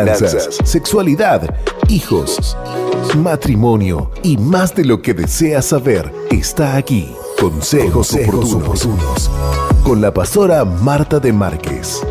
finanzas, sexualidad, hijos, matrimonio y más de lo que deseas saber está aquí. Consejos, oportunos, con la pastora Marta de Márquez.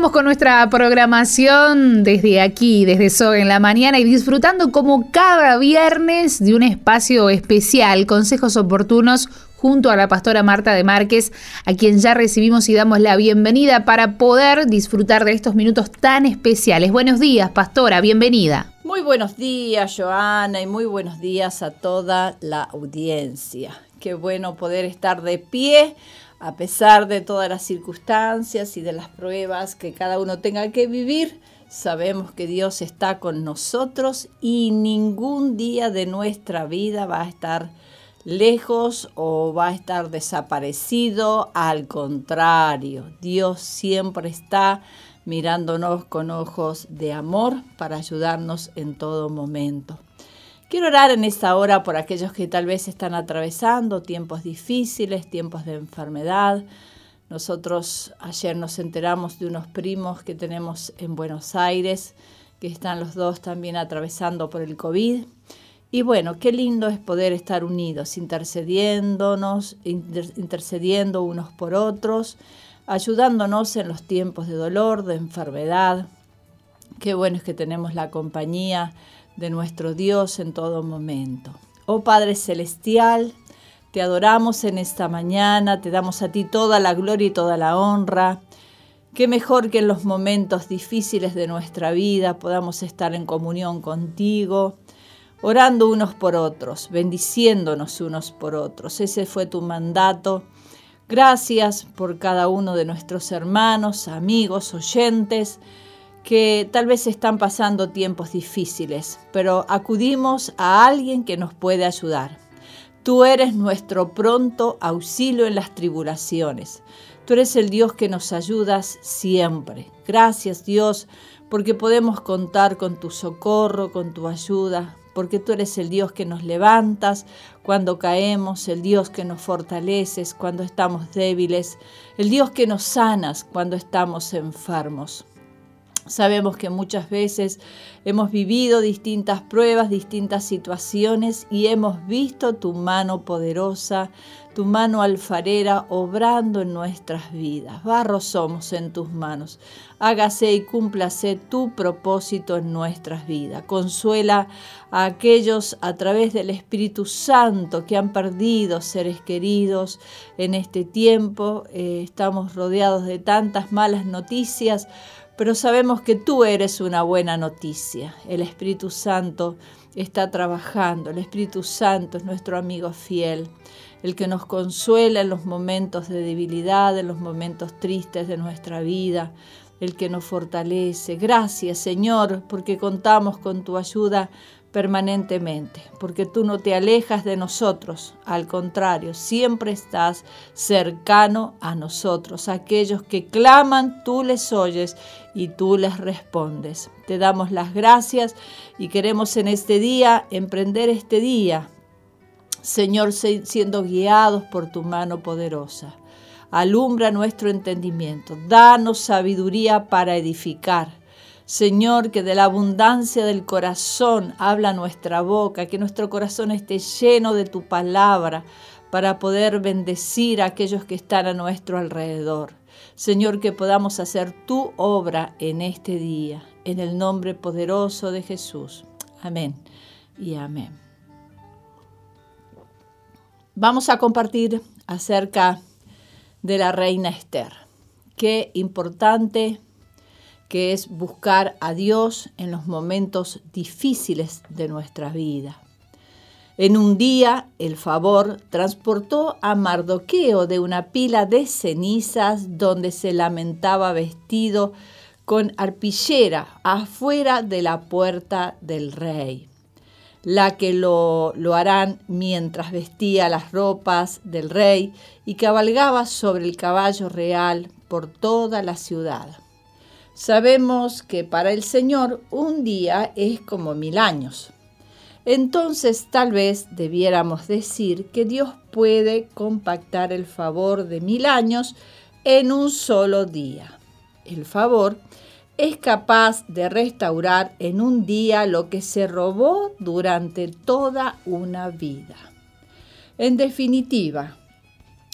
Con nuestra programación desde aquí, desde SOG en la mañana y disfrutando como cada viernes de un espacio especial, consejos oportunos junto a la pastora Marta de Márquez, a quien ya recibimos y damos la bienvenida para poder disfrutar de estos minutos tan especiales. Buenos días, pastora, bienvenida. Muy buenos días, Joana, y muy buenos días a toda la audiencia. Qué bueno poder estar de pie a pesar de todas las circunstancias y de las pruebas que cada uno tenga que vivir, sabemos que Dios está con nosotros y ningún día de nuestra vida va a estar lejos o va a estar desaparecido. Al contrario, Dios siempre está mirándonos con ojos de amor para ayudarnos en todo momento. Quiero orar en esta hora por aquellos que tal vez están atravesando tiempos difíciles, tiempos de enfermedad. Nosotros ayer nos enteramos de unos primos que tenemos en Buenos Aires, que están los dos también atravesando por el COVID. Y bueno, qué lindo es poder estar unidos, intercediéndonos, intercediendo unos por otros, ayudándonos en los tiempos de dolor, de enfermedad. Qué bueno es que tenemos la compañía de nuestro Dios en todo momento. Oh Padre Celestial, te adoramos en esta mañana, te damos a ti toda la gloria y toda la honra. Qué mejor que en los momentos difíciles de nuestra vida podamos estar en comunión contigo, orando unos por otros, bendiciéndonos unos por otros. Ese fue tu mandato. Gracias por cada uno de nuestros hermanos, amigos, oyentes que tal vez están pasando tiempos difíciles, pero acudimos a alguien que nos puede ayudar. Tú eres nuestro pronto auxilio en las tribulaciones. Tú eres el Dios que nos ayudas siempre. Gracias Dios porque podemos contar con tu socorro, con tu ayuda, porque tú eres el Dios que nos levantas cuando caemos, el Dios que nos fortaleces cuando estamos débiles, el Dios que nos sanas cuando estamos enfermos. Sabemos que muchas veces hemos vivido distintas pruebas, distintas situaciones y hemos visto tu mano poderosa, tu mano alfarera obrando en nuestras vidas. Barro somos en tus manos. Hágase y cúmplase tu propósito en nuestras vidas. Consuela a aquellos a través del Espíritu Santo que han perdido seres queridos en este tiempo. Eh, estamos rodeados de tantas malas noticias pero sabemos que tú eres una buena noticia. El Espíritu Santo está trabajando, el Espíritu Santo es nuestro amigo fiel, el que nos consuela en los momentos de debilidad, en los momentos tristes de nuestra vida, el que nos fortalece. Gracias Señor, porque contamos con tu ayuda permanentemente, porque tú no te alejas de nosotros, al contrario, siempre estás cercano a nosotros. Aquellos que claman, tú les oyes y tú les respondes. Te damos las gracias y queremos en este día emprender este día, Señor, siendo guiados por tu mano poderosa. Alumbra nuestro entendimiento, danos sabiduría para edificar Señor, que de la abundancia del corazón habla nuestra boca, que nuestro corazón esté lleno de tu palabra para poder bendecir a aquellos que están a nuestro alrededor. Señor, que podamos hacer tu obra en este día, en el nombre poderoso de Jesús. Amén y amén. Vamos a compartir acerca de la reina Esther. Qué importante que es buscar a Dios en los momentos difíciles de nuestra vida. En un día el favor transportó a Mardoqueo de una pila de cenizas donde se lamentaba vestido con arpillera afuera de la puerta del rey, la que lo, lo harán mientras vestía las ropas del rey y cabalgaba sobre el caballo real por toda la ciudad. Sabemos que para el Señor un día es como mil años. Entonces tal vez debiéramos decir que Dios puede compactar el favor de mil años en un solo día. El favor es capaz de restaurar en un día lo que se robó durante toda una vida. En definitiva,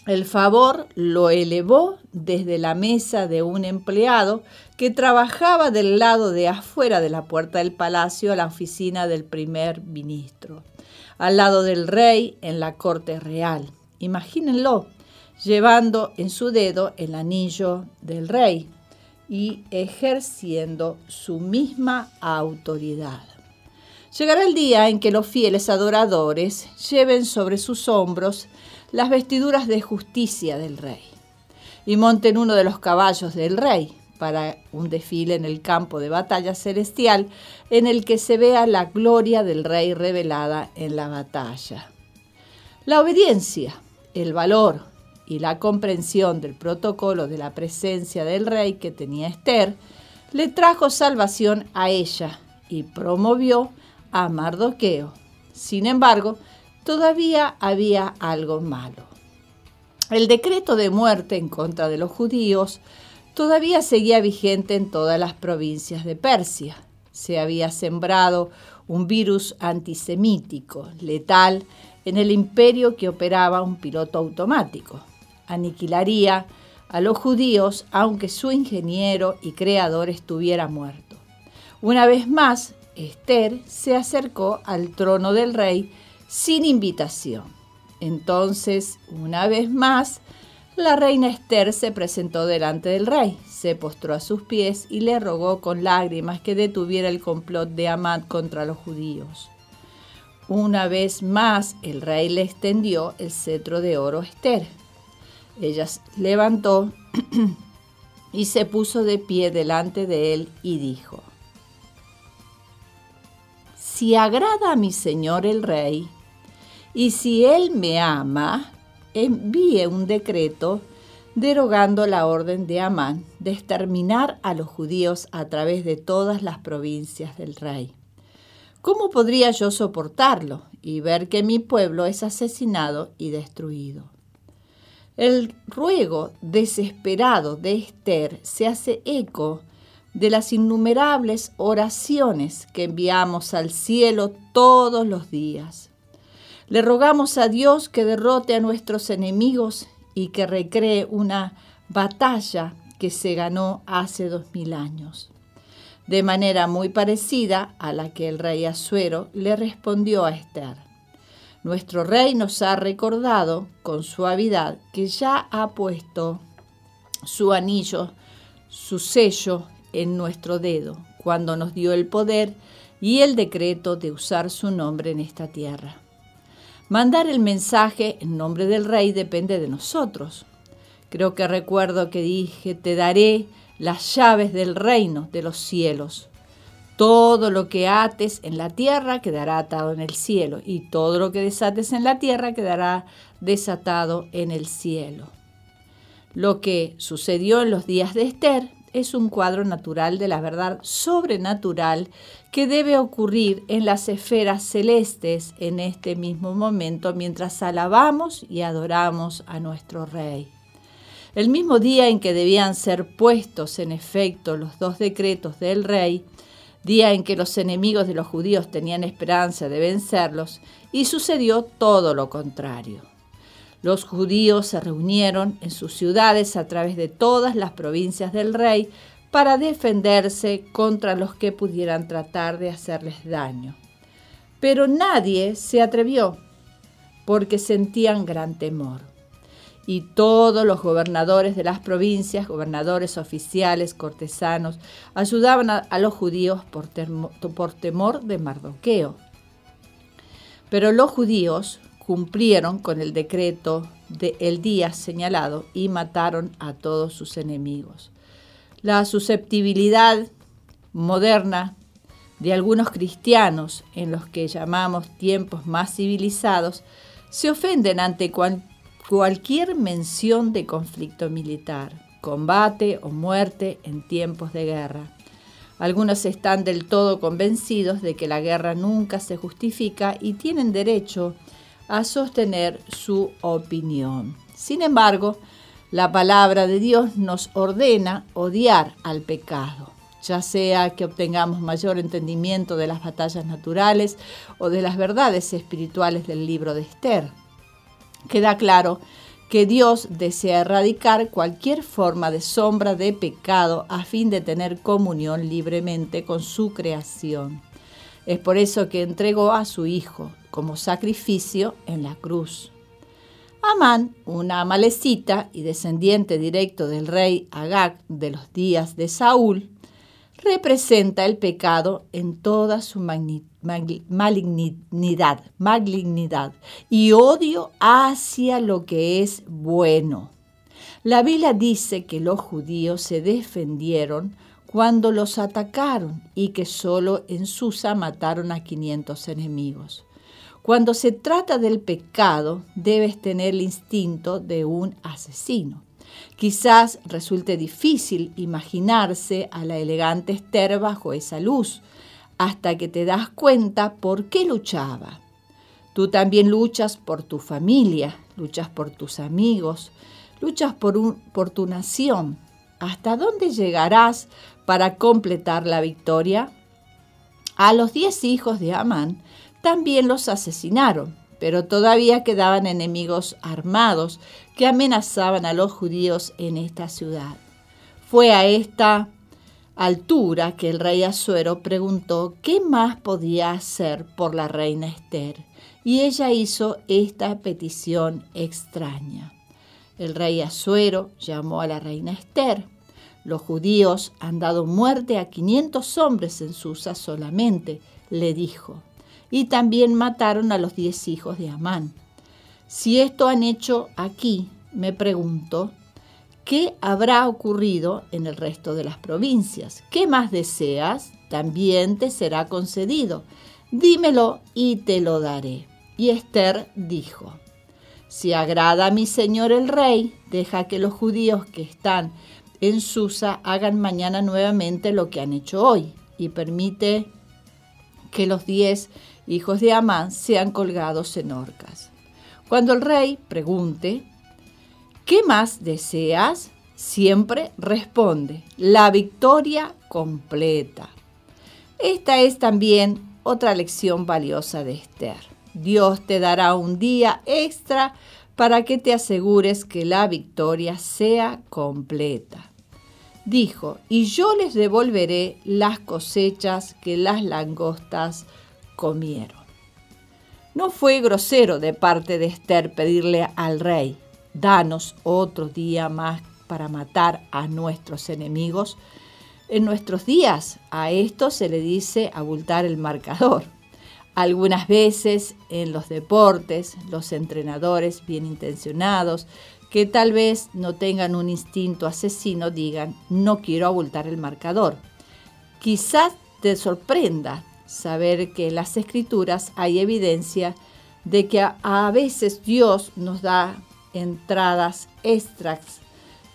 el favor lo elevó desde la mesa de un empleado que trabajaba del lado de afuera de la puerta del palacio a la oficina del primer ministro, al lado del rey en la corte real. Imagínenlo, llevando en su dedo el anillo del rey y ejerciendo su misma autoridad. Llegará el día en que los fieles adoradores lleven sobre sus hombros las vestiduras de justicia del rey y monten uno de los caballos del rey para un desfile en el campo de batalla celestial en el que se vea la gloria del rey revelada en la batalla. La obediencia, el valor y la comprensión del protocolo de la presencia del rey que tenía Esther le trajo salvación a ella y promovió a Mardoqueo. Sin embargo, todavía había algo malo. El decreto de muerte en contra de los judíos todavía seguía vigente en todas las provincias de Persia. Se había sembrado un virus antisemítico letal en el imperio que operaba un piloto automático. Aniquilaría a los judíos aunque su ingeniero y creador estuviera muerto. Una vez más, Esther se acercó al trono del rey sin invitación. Entonces, una vez más, la reina Esther se presentó delante del rey, se postró a sus pies y le rogó con lágrimas que detuviera el complot de Amad contra los judíos. Una vez más, el rey le extendió el cetro de oro a Esther. Ella levantó y se puso de pie delante de él y dijo, Si agrada a mi señor el rey, y si él me ama, envíe un decreto derogando la orden de Amán de exterminar a los judíos a través de todas las provincias del rey. ¿Cómo podría yo soportarlo y ver que mi pueblo es asesinado y destruido? El ruego desesperado de Esther se hace eco de las innumerables oraciones que enviamos al cielo todos los días. Le rogamos a Dios que derrote a nuestros enemigos y que recree una batalla que se ganó hace dos mil años. De manera muy parecida a la que el rey Asuero le respondió a Esther. Nuestro rey nos ha recordado con suavidad que ya ha puesto su anillo, su sello en nuestro dedo, cuando nos dio el poder y el decreto de usar su nombre en esta tierra. Mandar el mensaje en nombre del rey depende de nosotros. Creo que recuerdo que dije, te daré las llaves del reino de los cielos. Todo lo que ates en la tierra quedará atado en el cielo, y todo lo que desates en la tierra quedará desatado en el cielo. Lo que sucedió en los días de Esther es un cuadro natural de la verdad sobrenatural que debe ocurrir en las esferas celestes en este mismo momento mientras alabamos y adoramos a nuestro Rey. El mismo día en que debían ser puestos en efecto los dos decretos del Rey, día en que los enemigos de los judíos tenían esperanza de vencerlos, y sucedió todo lo contrario. Los judíos se reunieron en sus ciudades a través de todas las provincias del rey para defenderse contra los que pudieran tratar de hacerles daño. Pero nadie se atrevió porque sentían gran temor. Y todos los gobernadores de las provincias, gobernadores oficiales, cortesanos, ayudaban a, los judíos por, temor de Mardoqueo. Pero los judíos cumplieron con el decreto del día señalado y mataron a todos sus enemigos. La susceptibilidad moderna de algunos cristianos en los que llamamos tiempos más civilizados se ofenden ante cualquier mención de conflicto militar, combate o muerte en tiempos de guerra. Algunos están del todo convencidos de que la guerra nunca se justifica y tienen derecho a sostener su opinión. Sin embargo, la palabra de Dios nos ordena odiar al pecado, ya sea que obtengamos mayor entendimiento de las batallas naturales o de las verdades espirituales del libro de Esther. Queda claro que Dios desea erradicar cualquier forma de sombra de pecado a fin de tener comunión libremente con su creación. Es por eso que entregó a su Hijo como sacrificio en la cruz. Amán, una amalecita y descendiente directo del rey Agag de los días de Saúl, representa el pecado en toda su malignidad, malignidad y odio hacia lo que es bueno. La Biblia dice que los judíos se defendieron cuando los atacaron y que solo en Susa mataron a 500 enemigos. Cuando se trata del pecado, debes tener el instinto de un asesino. Quizás resulte difícil imaginarse a la elegante Esther bajo esa luz, hasta que te das cuenta por qué luchaba. Tú también luchas por tu familia, luchas por tus amigos, luchas por, tu nación. ¿Hasta dónde llegarás para completar la victoria? A los diez hijos de Amán también los asesinaron, pero todavía quedaban enemigos armados que amenazaban a los judíos en esta ciudad. Fue a esta altura que el rey Asuero preguntó qué más podía hacer por la reina Esther, y ella hizo esta petición extraña. El rey Asuero llamó a la reina Esther. Los judíos han dado muerte a 500 hombres en Susa solamente, le dijo, y también mataron a los diez hijos de Amán. Si esto han hecho aquí, me pregunto, ¿qué habrá ocurrido en el resto de las provincias? ¿Qué más deseas? También te será concedido. Dímelo y te lo daré. Y Esther dijo, si agrada a mi señor el rey, deja que los judíos que están en Susa hagan mañana nuevamente lo que han hecho hoy y permite que los diez hijos de Amán sean colgados en horcas. Cuando el rey pregunte, ¿qué más deseas? Siempre responde, la victoria completa. Esta es también otra lección valiosa de Esther. Dios te dará un día extra para que te asegures que la victoria sea completa. Dijo, y yo les devolveré las cosechas que las langostas comieron. No fue grosero de parte de Esther pedirle al rey, danos otro día más para matar a nuestros enemigos. En nuestros días a esto se le dice abultar el marcador. Algunas veces en los deportes, los entrenadores bien intencionados, que tal vez no tengan un instinto asesino, digan, no quiero abultar el marcador. Quizás te sorprenda saber que en las escrituras hay evidencia de que a, veces Dios nos da entradas extras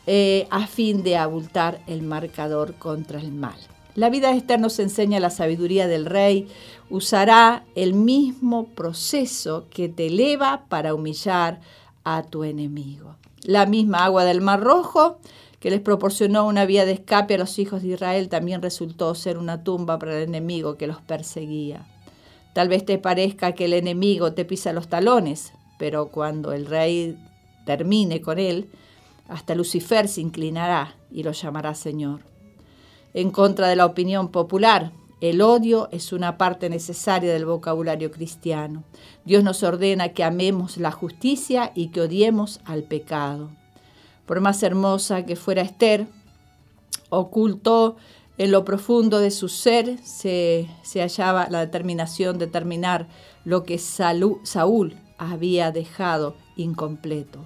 eh, a fin de abultar el marcador contra el mal. La vida de nos enseña la sabiduría del rey. Usará el mismo proceso que te eleva para humillar a tu enemigo. La misma agua del Mar Rojo que les proporcionó una vía de escape a los hijos de Israel, también resultó ser una tumba para el enemigo que los perseguía. Tal vez te parezca que el enemigo te pisa los talones, pero cuando el rey termine con él, hasta Lucifer se inclinará y lo llamará Señor. En contra de la opinión popular, el odio es una parte necesaria del vocabulario cristiano. Dios nos ordena que amemos la justicia y que odiemos al pecado por más hermosa que fuera Esther, ocultó en lo profundo de su ser se, hallaba la determinación de terminar lo que Saúl había dejado incompleto.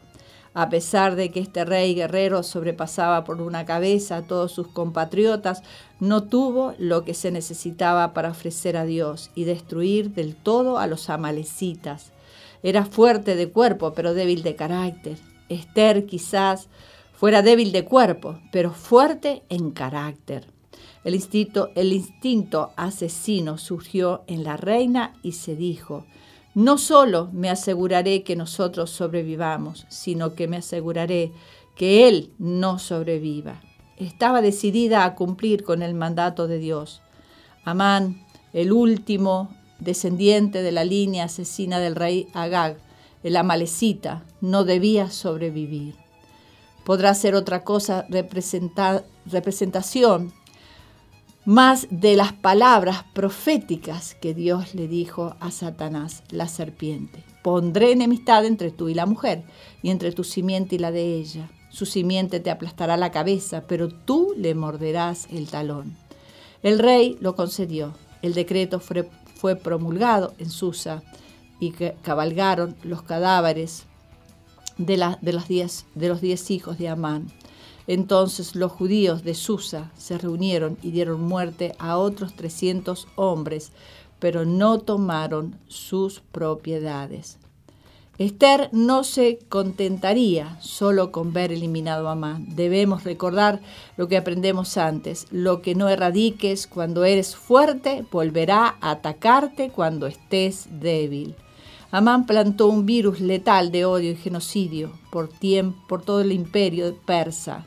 A pesar de que este rey guerrero sobrepasaba por una cabeza a todos sus compatriotas, no tuvo lo que se necesitaba para ofrecer a Dios y destruir del todo a los amalecitas. Era fuerte de cuerpo, pero débil de carácter. Esther quizás fuera débil de cuerpo, pero fuerte en carácter. El instinto, el instinto asesino surgió en la reina y se dijo, no solo me aseguraré que nosotros sobrevivamos, sino que me aseguraré que él no sobreviva. Estaba decidida a cumplir con el mandato de Dios. Amán, el último descendiente de la línea asesina del rey Agag, el amalecita, no debía sobrevivir. Podrá ser otra cosa representación más de las palabras proféticas que Dios le dijo a Satanás, la serpiente. Pondré enemistad entre tú y la mujer, y entre tu simiente y la de ella. Su simiente te aplastará la cabeza, pero tú le morderás el talón. El rey lo concedió. El decreto fue, fue promulgado en Susa y cabalgaron los cadáveres de, los diez, de los diez hijos de Amán entonces los judíos de Susa se reunieron y dieron muerte a otros 300 hombres, pero no tomaron sus propiedades. Esther no se contentaría solo con ver eliminado a Amán. Debemos recordar lo que aprendemos antes. Lo que no erradiques cuando eres fuerte volverá a atacarte cuando estés débil. Amán plantó un virus letal de odio y genocidio por, por todo el imperio persa.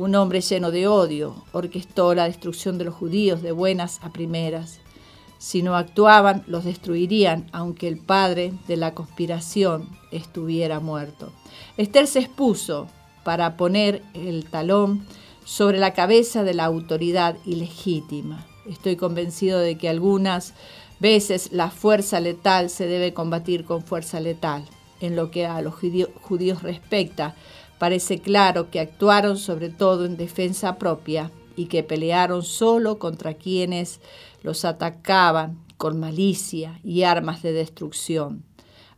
Un hombre lleno de odio orquestó la destrucción de los judíos de buenas a primeras. Si no actuaban, los destruirían, aunque el padre de la conspiración estuviera muerto. Esther se expuso para poner el talón sobre la cabeza de la autoridad ilegítima. Estoy convencido de que algunas veces la fuerza letal se debe combatir con fuerza letal. En lo que a los judíos respecta, Parece claro que actuaron sobre todo en defensa propia y que pelearon solo contra quienes los atacaban con malicia y armas de destrucción.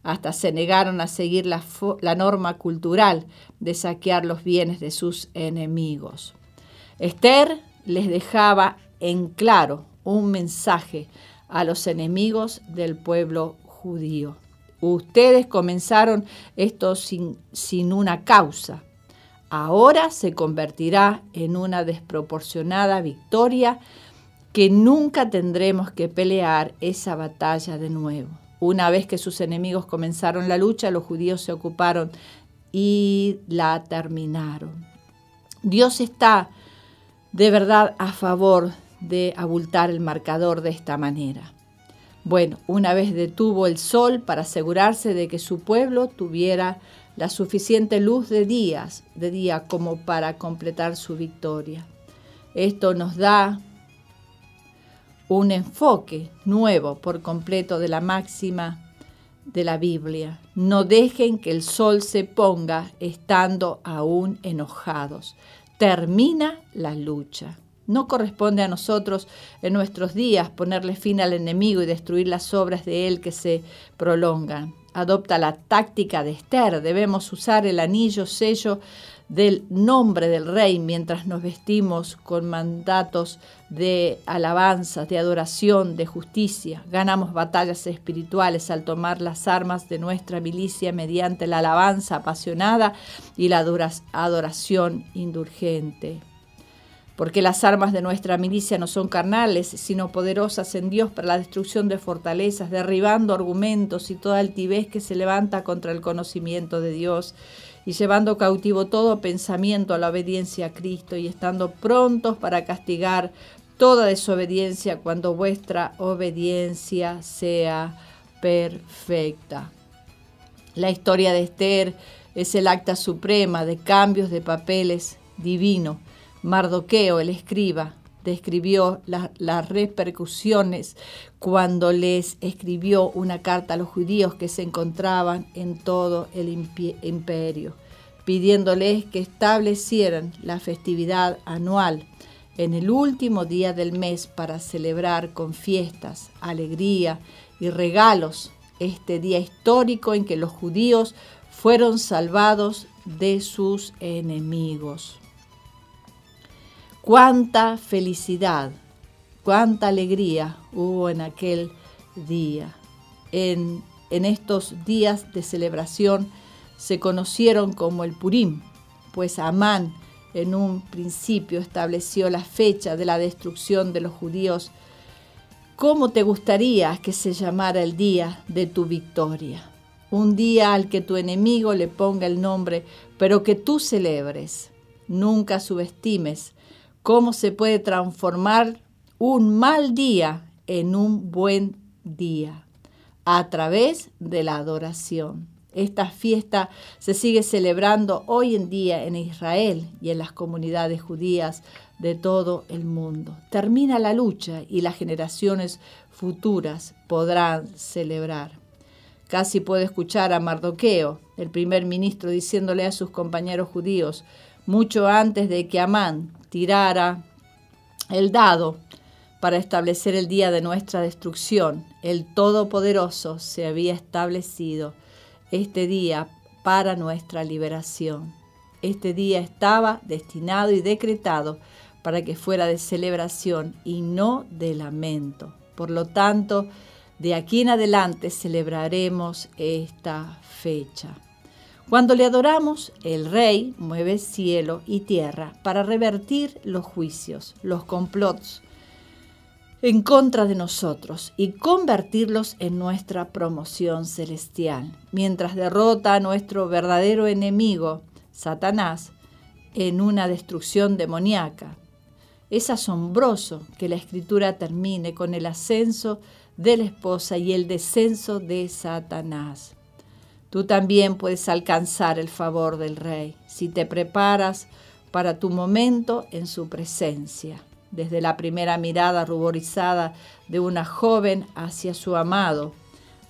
Hasta se negaron a seguir la, la norma cultural de saquear los bienes de sus enemigos. Esther les dejaba en claro un mensaje a los enemigos del pueblo judío. Ustedes comenzaron esto sin, sin una causa. Ahora se convertirá en una desproporcionada victoria que nunca tendremos que pelear esa batalla de nuevo. Una vez que sus enemigos comenzaron la lucha, los judíos se ocuparon y la terminaron. Dios está de verdad a favor de abultar el marcador de esta manera. Bueno, una vez detuvo el sol para asegurarse de que su pueblo tuviera la suficiente luz de días, de día como para completar su victoria. Esto nos da un enfoque nuevo por completo de la máxima de la Biblia. No dejen que el sol se ponga estando aún enojados. Termina la lucha. No corresponde a nosotros en nuestros días ponerle fin al enemigo y destruir las obras de él que se prolongan. Adopta la táctica de Esther. Debemos usar el anillo sello del nombre del rey mientras nos vestimos con mandatos de alabanza, de adoración, de justicia. Ganamos batallas espirituales al tomar las armas de nuestra milicia mediante la alabanza apasionada y la adoración indulgente porque las armas de nuestra milicia no son carnales, sino poderosas en Dios para la destrucción de fortalezas, derribando argumentos y toda altivez que se levanta contra el conocimiento de Dios, y llevando cautivo todo pensamiento a la obediencia a Cristo, y estando prontos para castigar toda desobediencia cuando vuestra obediencia sea perfecta. La historia de Esther es el acta suprema de cambios de papeles divino Mardoqueo, el escriba, describió las repercusiones cuando les escribió una carta a los judíos que se encontraban en todo el imperio, pidiéndoles que establecieran la festividad anual en el último día del mes para celebrar con fiestas, alegría y regalos este día histórico en que los judíos fueron salvados de sus enemigos. Cuánta felicidad, cuánta alegría hubo en aquel día. En, estos días de celebración se conocieron como el Purim, pues Amán en un principio estableció la fecha de la destrucción de los judíos. ¿Cómo te gustaría que se llamara el día de tu victoria? Un día al que tu enemigo le ponga el nombre, pero que tú celebres. Nunca subestimes cómo se puede transformar un mal día en un buen día a través de la adoración. Esta fiesta se sigue celebrando hoy en día en Israel y en las comunidades judías de todo el mundo. Termina la lucha y las generaciones futuras podrán celebrar. Casi puedo escuchar a Mardoqueo, el primer ministro, diciéndole a sus compañeros judíos, mucho antes de que Amán tirara el dado para establecer el día de nuestra destrucción, el Todopoderoso se había establecido este día para nuestra liberación. Este día estaba destinado y decretado para que fuera de celebración y no de lamento. Por lo tanto, de aquí en adelante celebraremos esta fecha. Cuando le adoramos, el Rey mueve cielo y tierra para revertir los juicios, los complots, en contra de nosotros y convertirlos en nuestra promoción celestial, mientras derrota a nuestro verdadero enemigo, Satanás, en una destrucción demoníaca. Es asombroso que la escritura termine con el ascenso de la esposa y el descenso de Satanás. Tú también puedes alcanzar el favor del Rey si te preparas para tu momento en su presencia desde la primera mirada ruborizada de una joven hacia su amado,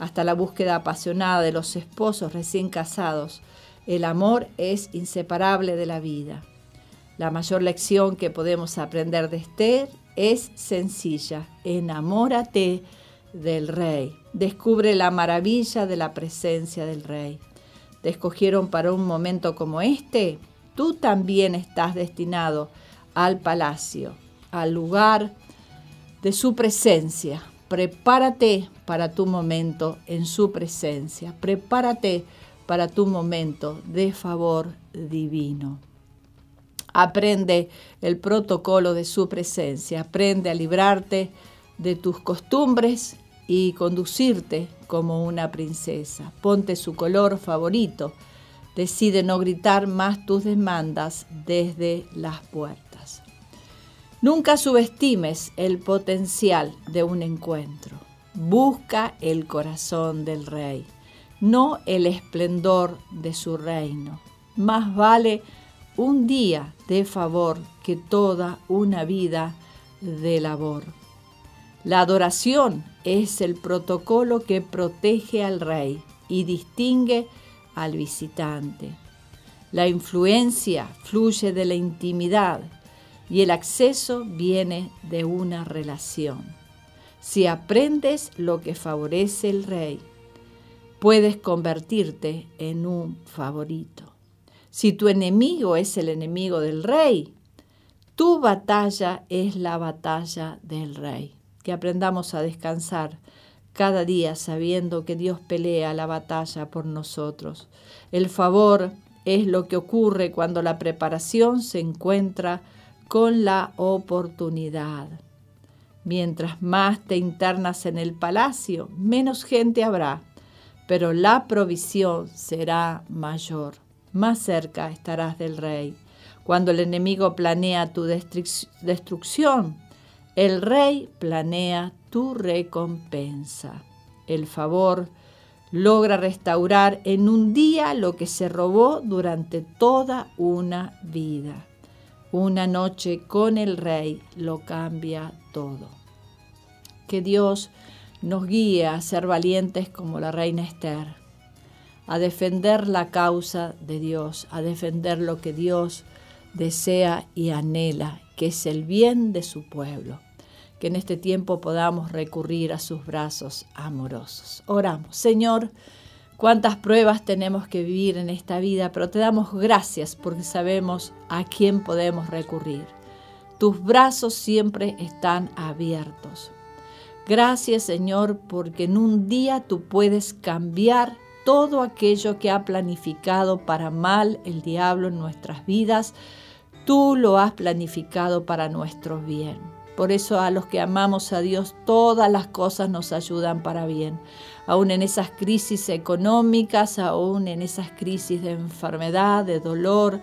hasta la búsqueda apasionada de los esposos recién casados, el amor es inseparable de la vida. La mayor lección que podemos aprender de Esther es sencilla. Enamórate del rey. Descubre la maravilla de la presencia del rey. ¿Te escogieron para un momento como este? Tú también estás destinado al palacio al lugar de su presencia. Prepárate para tu momento en su presencia. Prepárate para tu momento de favor divino. Aprende el protocolo de su presencia. Aprende a librarte de tus costumbres y conducirte como una princesa. Ponte su color favorito. Decide no gritar más tus demandas desde las puertas. Nunca subestimes el potencial de un encuentro. Busca el corazón del rey, no el esplendor de su reino. Más vale un día de favor que toda una vida de labor. La adoración es el protocolo que protege al rey y distingue al visitante. La influencia fluye de la intimidad y el acceso viene de una relación. Si aprendes lo que favorece el rey, puedes convertirte en un favorito. Si tu enemigo es el enemigo del rey, tu batalla es la batalla del rey. Que aprendamos a descansar cada día sabiendo que Dios pelea la batalla por nosotros. El favor es lo que ocurre cuando la preparación se encuentra con la oportunidad. Mientras más te internas en el palacio, menos gente habrá, pero la provisión será mayor. Más cerca estarás del rey. Cuando el enemigo planea tu destrucción, el rey planea tu recompensa. El favor logra restaurar en un día lo que se robó durante toda una vida. Una noche con el Rey lo cambia todo. Que Dios nos guíe a ser valientes como la reina Esther, a defender la causa de Dios, a defender lo que Dios desea y anhela, que es el bien de su pueblo. Que en este tiempo podamos recurrir a sus brazos amorosos. Oramos, Señor, cuántas pruebas tenemos que vivir en esta vida, pero te damos gracias porque sabemos a quién podemos recurrir. Tus brazos siempre están abiertos. Gracias Señor porque en un día tú puedes cambiar todo aquello que ha planificado para mal el diablo en nuestras vidas, tú lo has planificado para nuestro bien. Por eso a los que amamos a Dios, todas las cosas nos ayudan para bien. Aún en esas crisis económicas, aún en esas crisis de enfermedad, de dolor,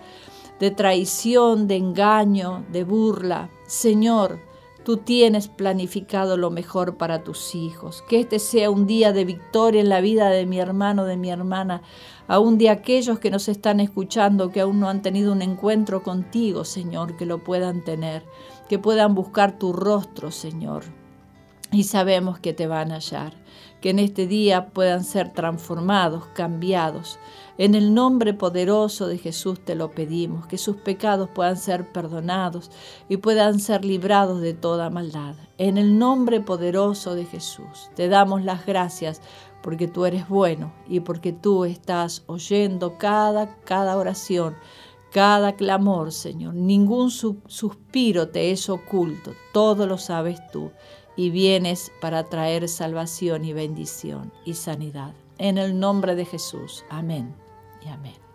de traición, de engaño, de burla. Señor, Tú tienes planificado lo mejor para tus hijos. Que este sea un día de victoria en la vida de mi hermano, de mi hermana, aún de aquellos que nos están escuchando, que aún no han tenido un encuentro contigo, Señor, que lo puedan tener, que puedan buscar tu rostro, Señor. Y sabemos que te van a hallar, que en este día puedan ser transformados, cambiados, en el nombre poderoso de Jesús te lo pedimos, que sus pecados puedan ser perdonados y puedan ser librados de toda maldad. En el nombre poderoso de Jesús te damos las gracias porque tú eres bueno y porque tú estás oyendo cada, cada oración, cada clamor, Señor. Ningún suspiro te es oculto, todo lo sabes tú y vienes para traer salvación y bendición y sanidad. En el nombre de Jesús. Amén y amén.